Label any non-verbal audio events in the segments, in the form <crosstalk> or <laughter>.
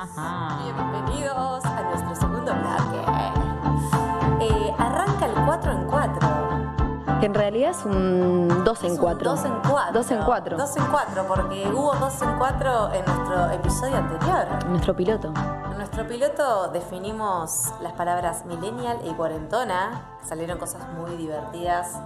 Bienvenidos a nuestro segundo bloque. Eh, arranca el 4 en 4. Que en realidad es un 2 en 4. 2 en 4. 2 en 4. 2 en 4, porque hubo 2 en 4 en nuestro episodio anterior. Nuestro piloto. En nuestro piloto definimos las palabras millennial y cuarentona. Salieron cosas muy divertidas,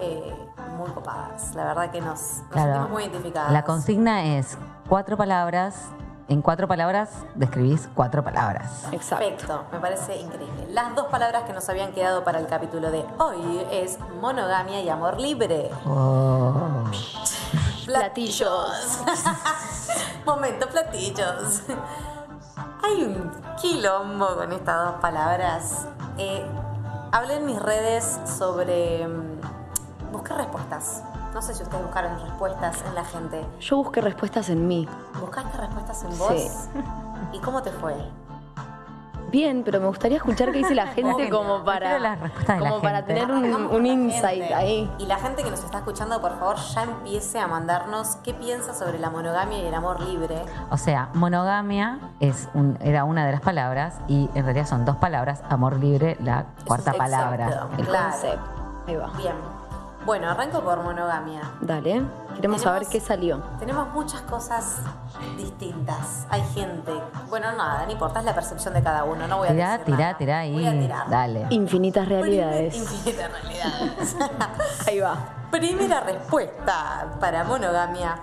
eh, muy copadas. La verdad que nos, nos Claro. sentimos muy identificadas. La consigna es cuatro palabras. En cuatro palabras describís cuatro palabras. Exacto. Perfecto, me parece increíble. Las dos palabras que nos habían quedado para el capítulo de hoy es monogamia y amor libre. Oh. Platillos. <laughs> Momento, platillos. Hay un quilombo con estas dos palabras. Eh, hablé en mis redes sobre... mm, busqué respuestas. No sé si ustedes buscaron respuestas en la gente. Yo busqué respuestas en mí. ¿Buscaste respuestas en vos? Sí. ¿Y cómo te fue? Bien, pero me gustaría escuchar qué dice la <laughs> gente como para, Prefiero las respuestas de la como para gente. tener un, insight gente. ahí. Y la gente que nos está escuchando, por favor, ya empiece a mandarnos qué piensa sobre la monogamia y el amor libre. O sea, monogamia es un- era una de las palabras y en realidad son dos palabras. Amor libre, la cuarta palabra. El Claro. concepto. Ahí va. Bien. Bueno, arranco por monogamia. Dale. Queremos saber qué salió. Tenemos muchas cosas distintas. Hay gente. Bueno, nada, no importa, es la percepción de cada uno. No voy a Tirá, decir tirá, nada. tirá ahí. Voy a tirar. Dale. Infinitas realidades. Infinitas realidades. <laughs> Ahí va. Primera respuesta para monogamia: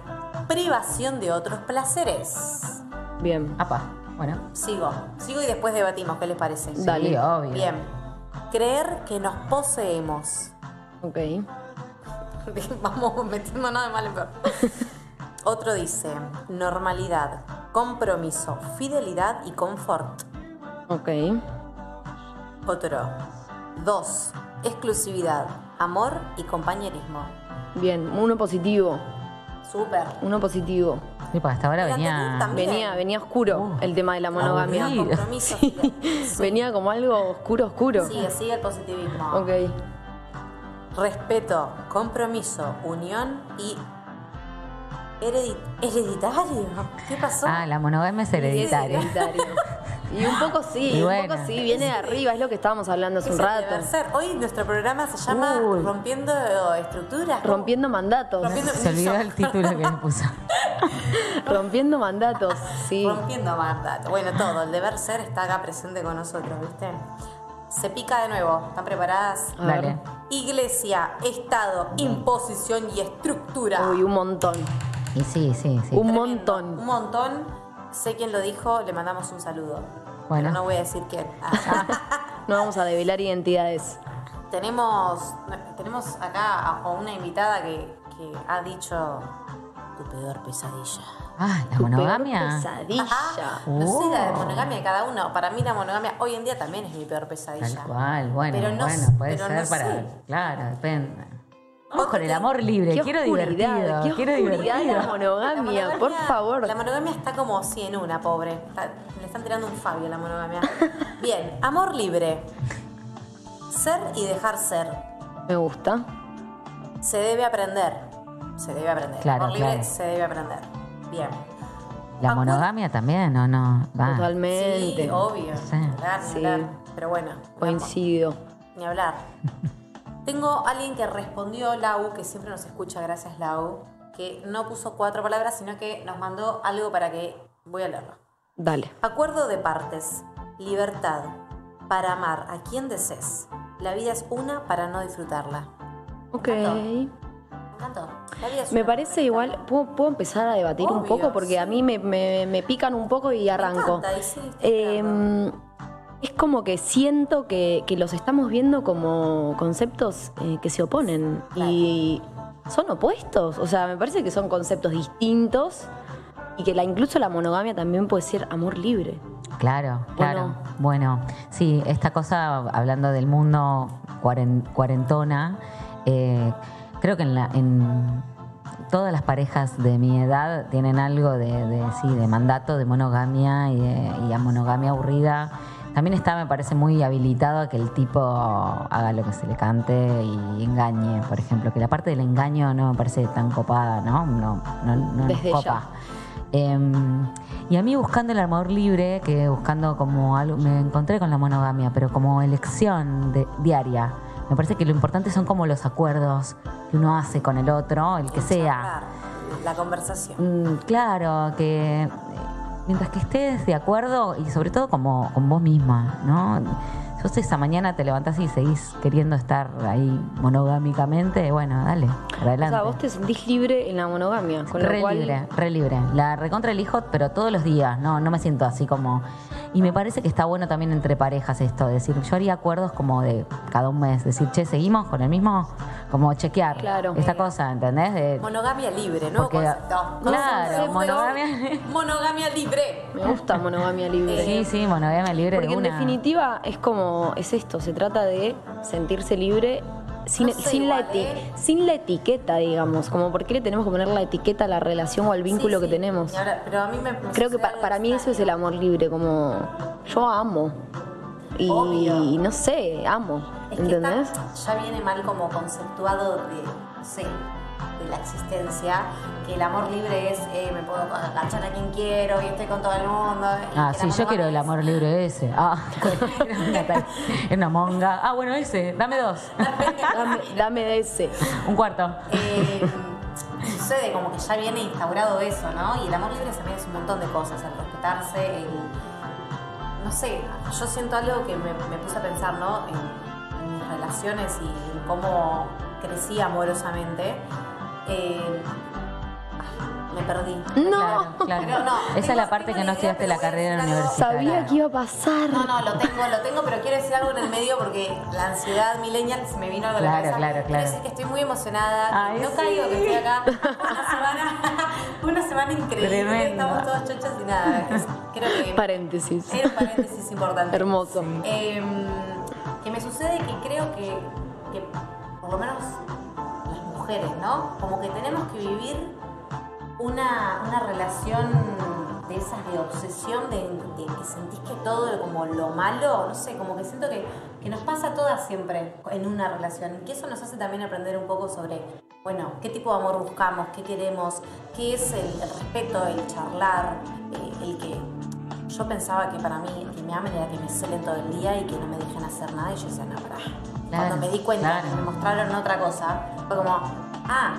privación de otros placeres. Bien. Apa. Bueno. Sigo, sigo y después debatimos, ¿qué les parece? Dale. Sí, obvio. Bien. Creer que nos poseemos. Ok. <laughs> Vamos <laughs> metiendo nada de mal en peor. Otro dice, normalidad, compromiso, fidelidad y confort. Ok. Otro, dos, exclusividad, amor y compañerismo. Bien. Uno positivo. Súper. Uno positivo. Sí, porque hasta ahora El venía. también. Venía, venía oscuro Uh, el tema de la monogamia. aburrido. Compromiso. <laughs> Sí. Venía como algo oscuro, oscuro. Sigue, sigue el positivismo. Ok. Respeto, compromiso, unión y heredi- hereditario. ¿Qué pasó? Ah, la monogamia es hereditaria. Hereditario. <laughs> Y un poco sí, Y un poco sí, viene de arriba, es lo que estábamos hablando hace un el rato. deber ser. Hoy nuestro programa se llama Uy. Rompiendo Estructuras. Rompiendo mandatos. Rompiendo- Se olvidó el título que le puso. <laughs> Rompiendo mandatos, sí. Rompiendo mandato. Bueno, todo. El deber ser está acá presente con nosotros, ¿viste? Se pica de nuevo. ¿Están preparadas? Dale. Iglesia, Estado, imposición y estructura. Uy, un montón. Y sí, sí, sí. Un Tremendo. montón. Un montón. Sé quién lo dijo, le mandamos un saludo. Bueno. Pero no voy a decir quién. Ah. <laughs> No vamos a develar identidades. tenemos, tenemos acá a una invitada que, que ha dicho tu peor pesadilla. Ah, la monogamia. pesadilla. No sé la de Oh. monogamia de cada uno. Para mí la monogamia hoy en día también es mi peor Tal pesadilla. cual, bueno, Pero no bueno, puede pero ser no para. sé. Claro, depende. Vamos con el amor libre, Qué quiero oscuridad, divertido, qué quiero oscuridad divertido. la La monogamia, por favor. La monogamia está como sí en una, pobre. Está- le están tirando un Fabio a la monogamia. <laughs> Bien, amor libre. Ser y dejar ser. Me gusta. Se debe aprender. Se debe aprender. Claro, amor libre claro. se debe aprender. Bien. La monogamia también, ¿o no? Va. Totalmente. Sí, obvio. Sí. Ni hablar, Sí. hablar. Pero bueno. Coincido. Ni hablar. <laughs> Tengo alguien que respondió, Lau, que siempre nos escucha, gracias Lau, que no puso cuatro palabras, sino que nos mandó algo para que... Voy a leerlo. Dale. Acuerdo de partes. Libertad. Para amar a quien desees. La vida es una para no disfrutarla. Ok. Encantó. Me parece igual. ¿puedo, puedo empezar a debatir un poco? Porque a mí me, me- me pican un poco y arranco. encanta, y sí, Eh, es como que siento que, que los estamos viendo como conceptos eh, que se oponen y son opuestos. O sea, me parece que son conceptos distintos y que la, incluso la monogamia también puede ser amor libre. Claro, claro. no? Bueno, sí, esta cosa, hablando del mundo cuaren- cuarentona, eh, creo que en, la- en todas las parejas de mi edad tienen algo de, de, sí, de mandato, de monogamia y, de- y a monogamia aburrida. También está, me parece, muy habilitado a que el tipo haga lo que se le cante y engañe, por ejemplo. Que la parte del engaño no me parece tan copada, ¿no? No, no, no nos Desde ya. copa. Em, y a mí buscando el amor libre, que buscando como algo, me encontré con la monogamia, pero como elección de- diaria. Me parece que lo importante son como los acuerdos que uno hace con el otro, el que sea. La conversación. Mm, claro, que mientras que estés de acuerdo y sobre todo como con vos misma, ¿no? Yo sé, esa mañana te levantás y seguís queriendo estar ahí monogámicamente, bueno, dale, para O adelante. sea, vos te sentís libre en la monogamia, con re lo cual libre, re libre. La recontra elijo, pero todos los días, no, no me siento así como. Y me parece que está bueno también entre parejas esto, decir, yo haría acuerdos como de cada un mes, decir, che, seguimos con el mismo, como chequear Claro. esta cosa, ¿entendés? De, Monogamia libre, ¿no? Porque- claro, monogamia- <laughs> Monogamia libre. me gusta monogamia libre. sí, sí, monogamia libre Porque de en definitiva es como, es esto, se trata de sentirse libre sin, No sé sin la eti- ¿eh? sin la etiqueta, digamos, como por qué le tenemos que poner la etiqueta a la relación o al vínculo Sí, que tenemos. Ahora- pero a mí me, Creo que pa- para mí eso es el amor libre, como yo amo. Y, no sé, amo. Es que ¿Entendés? está- ya viene mal como conceptuado de, no sé, de la existencia, que el amor libre es, eh, me puedo agachar a quien quiero y estoy con todo el mundo. Ah, sí, yo quiero el amor libre ese. Ah, <laughs> era una, monga. Ah, bueno, ese, dame dos. Dame, ese. Un cuarto. Eh, sucede como que ya viene instaurado eso, ¿no? Y el amor libre también es un montón de cosas, el respetarse, el... No sé, yo siento algo que me, me puse a pensar, ¿no? En, en mis relaciones y en cómo crecí amorosamente. Eh, me perdí. No. Claro, claro. Pero no, Esa es la parte que no estudiaste la carrera decir algo. universitaria. Sabía que iba a pasar. No, no, lo tengo, lo tengo, pero quiero decir algo en el medio porque la ansiedad millennial se me vino algo a la Claro, cabeza. claro, Quiero claro. decir que estoy muy emocionada, Ay, no sí. caigo, que estoy acá una semana, <laughs> una semana increíble, Tremendo. estamos todos chochos y nada. Creo que Paréntesis. era un paréntesis importante. Hermoso. Em, que me sucede que creo que, que por lo menos ¿no? Como que tenemos que vivir una, una relación de esas de obsesión, de, que sentís que todo como lo malo, no sé, como que siento que, que nos pasa todas siempre en una relación. Y que eso nos hace también aprender un poco sobre, bueno, qué tipo de amor buscamos, qué queremos, qué es el, respeto, el charlar, eh, el que yo pensaba que para mí que me amen era que me celen todo el día y que no me dejen hacer nada y yo decía, no, Cuando me di cuenta claro. que me mostraron otra cosa, fue como, ah,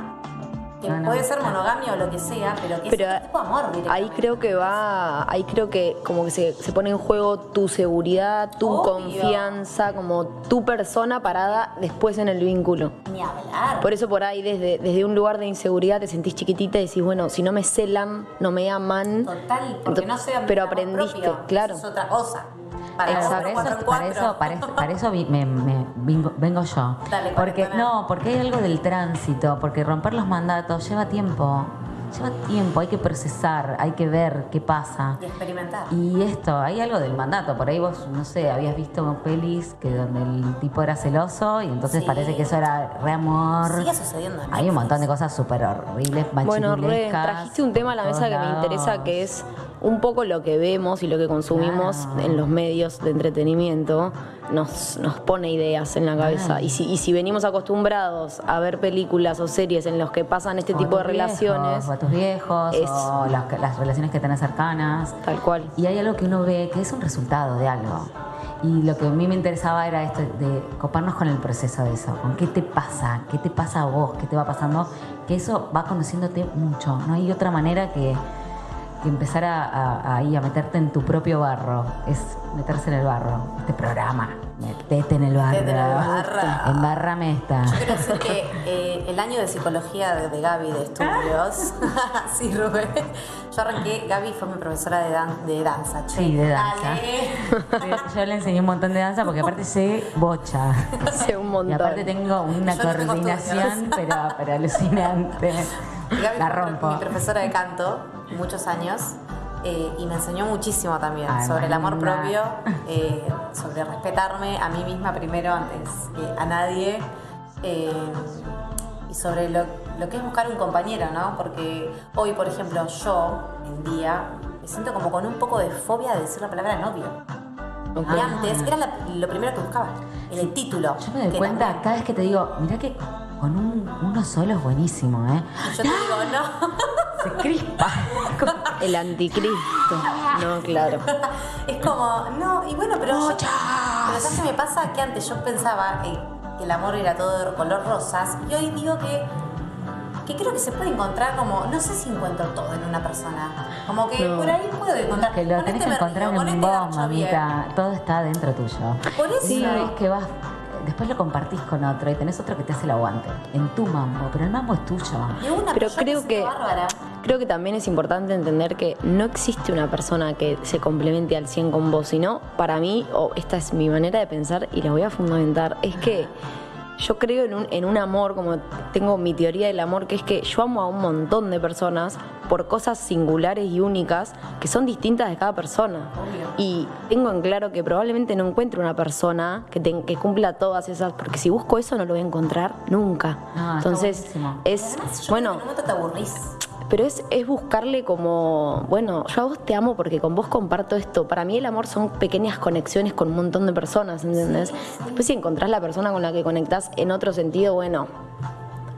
que No, no, puede ser monogamia o lo que sea, pero que Pero es tipo amor ahí creo que va, ahí creo que como que se, se pone en juego tu seguridad, tu Obvio. confianza, como tu persona parada después en el vínculo. Ni hablar. Por eso por ahí desde, desde un lugar de inseguridad te sentís chiquitita y decís, bueno, si no me celan, no me aman. Total, porque no sé Pero aprendiste, propio, claro. eso es otra cosa. Para Exacto. Para eso, para eso, para eso, para eso vi- me, me- vengo, vengo yo. <laughs> Dale, porque no, porque hay algo del tránsito, porque romper los mandatos lleva tiempo. Lleva tiempo, hay que procesar, hay que ver qué pasa. Y experimentar. Y esto, hay algo del mandato. Por ahí vos, no sé, habías visto pelis que donde el tipo era celoso y entonces Sí. parece que eso era re amor. Sigue sucediendo en Hay un montón de cosas súper horribles, Bueno, re, trajiste un tema a la mesa que me interesa, que es un poco lo que vemos y lo que consumimos Claro. en los medios de entretenimiento. Nos, nos pone ideas en la cabeza. Claro. Y si, y si venimos acostumbrados a ver películas o series en los que pasan este O tipo de viejos, relaciones, o a tus viejos, es- o las, las relaciones que tenés cercanas. tal cual. Y hay algo que uno ve que es un resultado de algo. Y lo que a mí me interesaba era esto de coparnos con el proceso de eso, con qué te pasa, qué te pasa a vos, qué te va pasando, que eso va conociéndote mucho. No hay otra manera que, empezar a, a- a meterte en tu propio barro, es meterse en el barro. Este programa, metete en el barro. Metete en el barro. Embárrame esta. Yo quiero decir que eh, el año de psicología de, de Gaby de estudios, <laughs> sí, Rubén, yo arranqué, Gaby fue mi profesora de, dan- de danza. che. Sí, de danza. Dale. Yo le enseñé un montón de danza porque aparte sé bocha. Hace un Y montón. aparte tengo una Yo no tengo coordinación, pero, pero alucinante. Gaby La fue rompo. mi profesora de canto muchos años eh, y me enseñó muchísimo también Ay, sobre el amor linda. propio, <laughs> eh, sobre respetarme a mí misma primero antes que a nadie eh, y sobre lo, lo que es buscar un compañero, ¿no? Porque hoy, por ejemplo, yo en día me siento como con un poco de fobia de decir la palabra novio. Ok. Y antes era la- lo primero que buscaba, el título. Yo me doy cuenta cada vez que te digo, mirá que con un- uno solo es buenísimo, ¿eh? Yo te digo, <laughs> no. Se crispa. Que El anticristo. No, claro. es como, no, y bueno, pero yo, pero ¿sabes qué me pasa? Que antes yo pensaba que, que el amor era todo de color rosas y hoy digo que que creo que se puede encontrar como, no sé si encuentro todo en una persona. Como que No. por ahí puedo encontrar. Que lo tenés este que encontrar en este vos, bien. mamita. Todo está dentro tuyo. Por eso. Sí, es que vas. Después lo compartís con otro y tenés otro que te hace el aguante. En tu mambo, pero el mambo es tuyo. De una, Pero creo que- bárbara. Creo que también es importante entender que no existe una persona que se complemente al 100 con vos, sino para mí, o esta es mi manera de pensar y la voy a fundamentar, es que yo creo en un, en un amor, como tengo mi teoría del amor, que es que yo amo a un montón de personas por cosas singulares y únicas que son distintas de cada persona. Y tengo en claro que probablemente no encuentre una persona que, ten- que cumpla todas esas, porque si busco eso no lo voy a encontrar nunca. Ah, Entonces, es, bueno, te aburrís. Pero es, es buscarle como, bueno, yo a vos te amo porque con vos comparto esto. Para mí el amor son pequeñas conexiones con un montón de personas, ¿entendés? Después si encontrás la persona con la que conectás en otro sentido, bueno,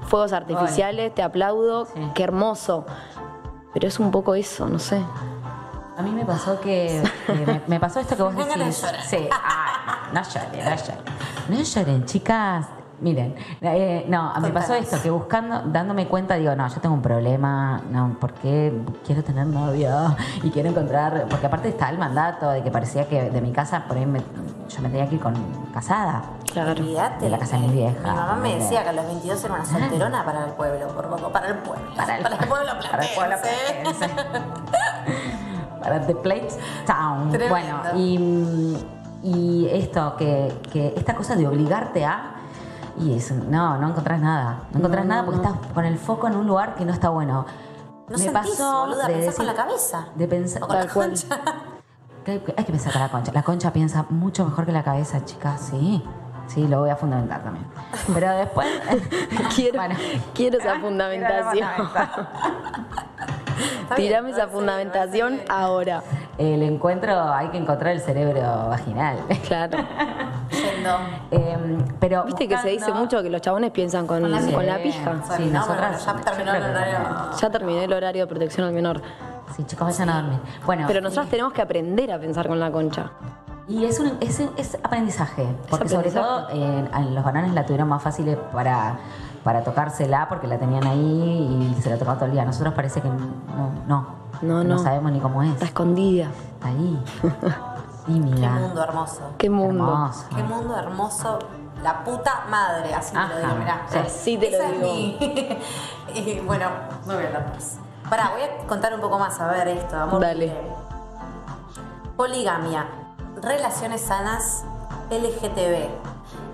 fuegos artificiales, te aplaudo, Sí. qué hermoso. Pero es un poco eso, no sé. A mí me pasó que, que me, me pasó esto que vos <laughs> decís. Sí, ay, no lloren, no lloren. No lloren, chicas. Miren, eh, no, me pasó Contanos. esto, que buscando, dándome cuenta, digo, no, yo tengo un problema, no, porque quiero tener novio <laughs> y quiero encontrar, porque aparte está el mandato de que parecía que de mi casa, por ahí me- yo me tenía que ir con casada. Claro. Olvídate. De la casa de mi vieja. Mi mamá me De- decía que a los 22 era una solterona para el pueblo, por poco, para el pueblo. Para el, <laughs> pueblo <laughs> para el pueblo platense. platense. para The Plate Town. Tremendo. Bueno, y, y esto, que, que esta cosa de obligarte a. Y eso, no, no encontrás nada. No encontrás No, nada porque no. estás con el foco en un lugar que no está bueno. No Me sentís, pasó boluda, de con la cabeza. De pensar. Con la concha. <laughs> hay, que pensar con la concha. La concha piensa mucho mejor que la cabeza, chicas. Sí. Sí, lo voy a fundamentar también. Pero después. <laughs> Quiero, Bueno. quiero esa <laughs> fundamentación. Tirame esa fundamentación ahora. El encuentro, hay que encontrar el cerebro vaginal. Claro. Em, pero Viste que se dice mucho que los chabones piensan con, Con la con la Sí. pija. Sí, no, nosotras- bueno, ya terminó el horario. Ya terminé el horario de protección al menor. Sí, chicos, vayan a dormir. Bueno, Pero nosotros tenemos que aprender a pensar con la concha. y es, un, es, es aprendizaje. Porque sobre aprendizaje. todo eh, los varones la tuvieron más fácil para, para tocársela porque la tenían ahí y se la tocaban todo el día. Nosotros parece que no, no, No, no. sabemos ni cómo es. Está escondida. Está ahí. <laughs> Qué mundo hermoso. Qué mundo. Hermoso. Qué mundo hermoso. La puta madre, así te Ajá, lo digo, mirá. sí. Así te lo Esa es digo. mi- <laughs> y bueno, no voy a hablar más. Pará, voy a contar un poco más, a ver esto, amor. Dale. libre. Poligamia, relaciones sanas, LGTB.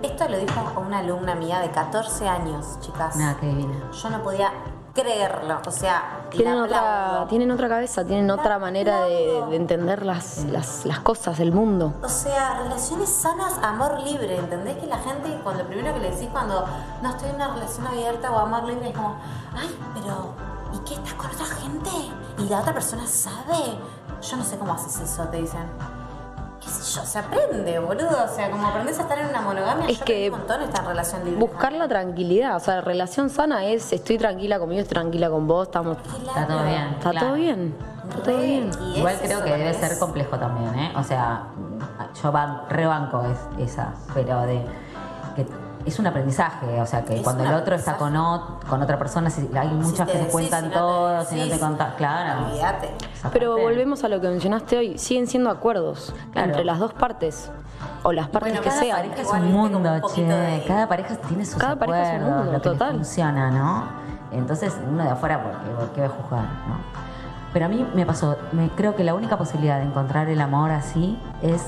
Esto lo dijo una alumna mía de 14 años, chicas. Nada, qué divina. Yo no podía creerlo, o sea, Tienen otra, tienen otra cabeza, tienen otra manera de, de entender las, las, las cosas, el mundo. O sea, relaciones sanas, amor libre. ¿Entendés que la gente, cuando lo primero que le decís cuando no estoy en una relación abierta o amor libre, es como, ay, pero ¿y qué estás con otra gente? ¿Y la otra persona sabe? Yo no sé cómo haces eso, te dicen. ¿Qué sé yo? Se aprende, boludo. O sea, como aprendes a estar en una monogamia, Es yo que un montón esta relación libre. Buscar la tranquilidad, o sea, relación sana es estoy tranquila conmigo, estoy tranquila con vos, estamos. Está todo bien. Está claro. todo bien. Está todo bien. Y Igual creo que debe es- ser complejo también, ¿eh? O sea, yo ban- rebanco es- esa, pero de es un aprendizaje, o sea, que Es cuando el otro está con, aprendizaje. ot- con otra persona, si- hay Si muchas que se cuentan si no te todo, si no te contás, claro. Olvídate. Pero volvemos a lo que mencionaste hoy, siguen siendo acuerdos Claro. entre las dos partes, o las partes bueno, que cada sean. pareja es un mundo, un che. de- Cada pareja tiene sus Cada pareja es un acuerdos, mundo, lo que total. funciona, ¿no? Entonces, uno de afuera, ¿por qué, por qué va a juzgar, no? Pero a mí me pasó, me, creo que la única posibilidad de encontrar el amor así es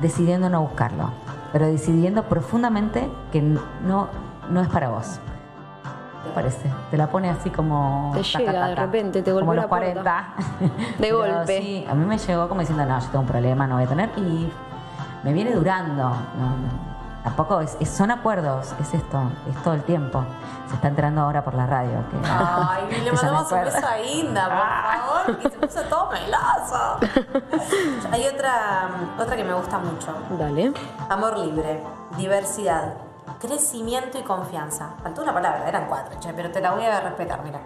decidiendo no buscarlo, pero decidiendo profundamente que no, no es para vos. ¿Qué parece? Te la pone así como... Te llega de repente, te golpeó Como la los puerta. 40. <laughs> De golpe. Sí, a mí me llegó como diciendo, no, yo tengo un problema, no voy a tener. Y me viene durando. No, no. Tampoco es, es- son acuerdos, es esto, es todo el tiempo. Se está enterando ahora por la radio. Que, Ay, le <laughs> que mandamos un beso a Inda, por favor, que se puso todo meloso. <laughs> Hay otra, otra que me gusta mucho. Dale. Amor libre, diversidad, crecimiento y confianza. Faltó una palabra, eran cuatro, che, pero te la voy a respetar, mira.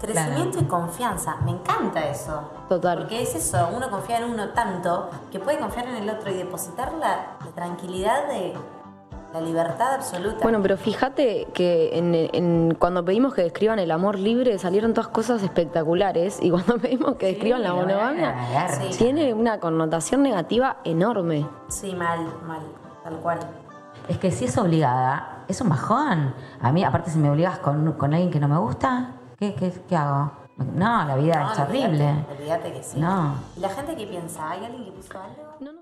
Crecimiento y confianza. Me encanta eso. Total. Porque es eso, uno confía en uno tanto que puede confiar en el otro y depositar la, la tranquilidad de la libertad absoluta. Bueno, pero fíjate que en, en- cuando pedimos que describan el amor libre salieron todas cosas espectaculares y cuando <laughs> pedimos que describan la monogamia. Sí. tiene una connotación negativa enorme. Sí, mal, mal, tal cual. Es que si es obligada, es un bajón. A mí, aparte, si me obligas con, con alguien que no me gusta, ¿qué, qué, qué hago? No, la vida No, es horrible. olvídate, olvídate que sí. No. ¿Y la gente que piensa? ¿Hay alguien que puso algo? No, no.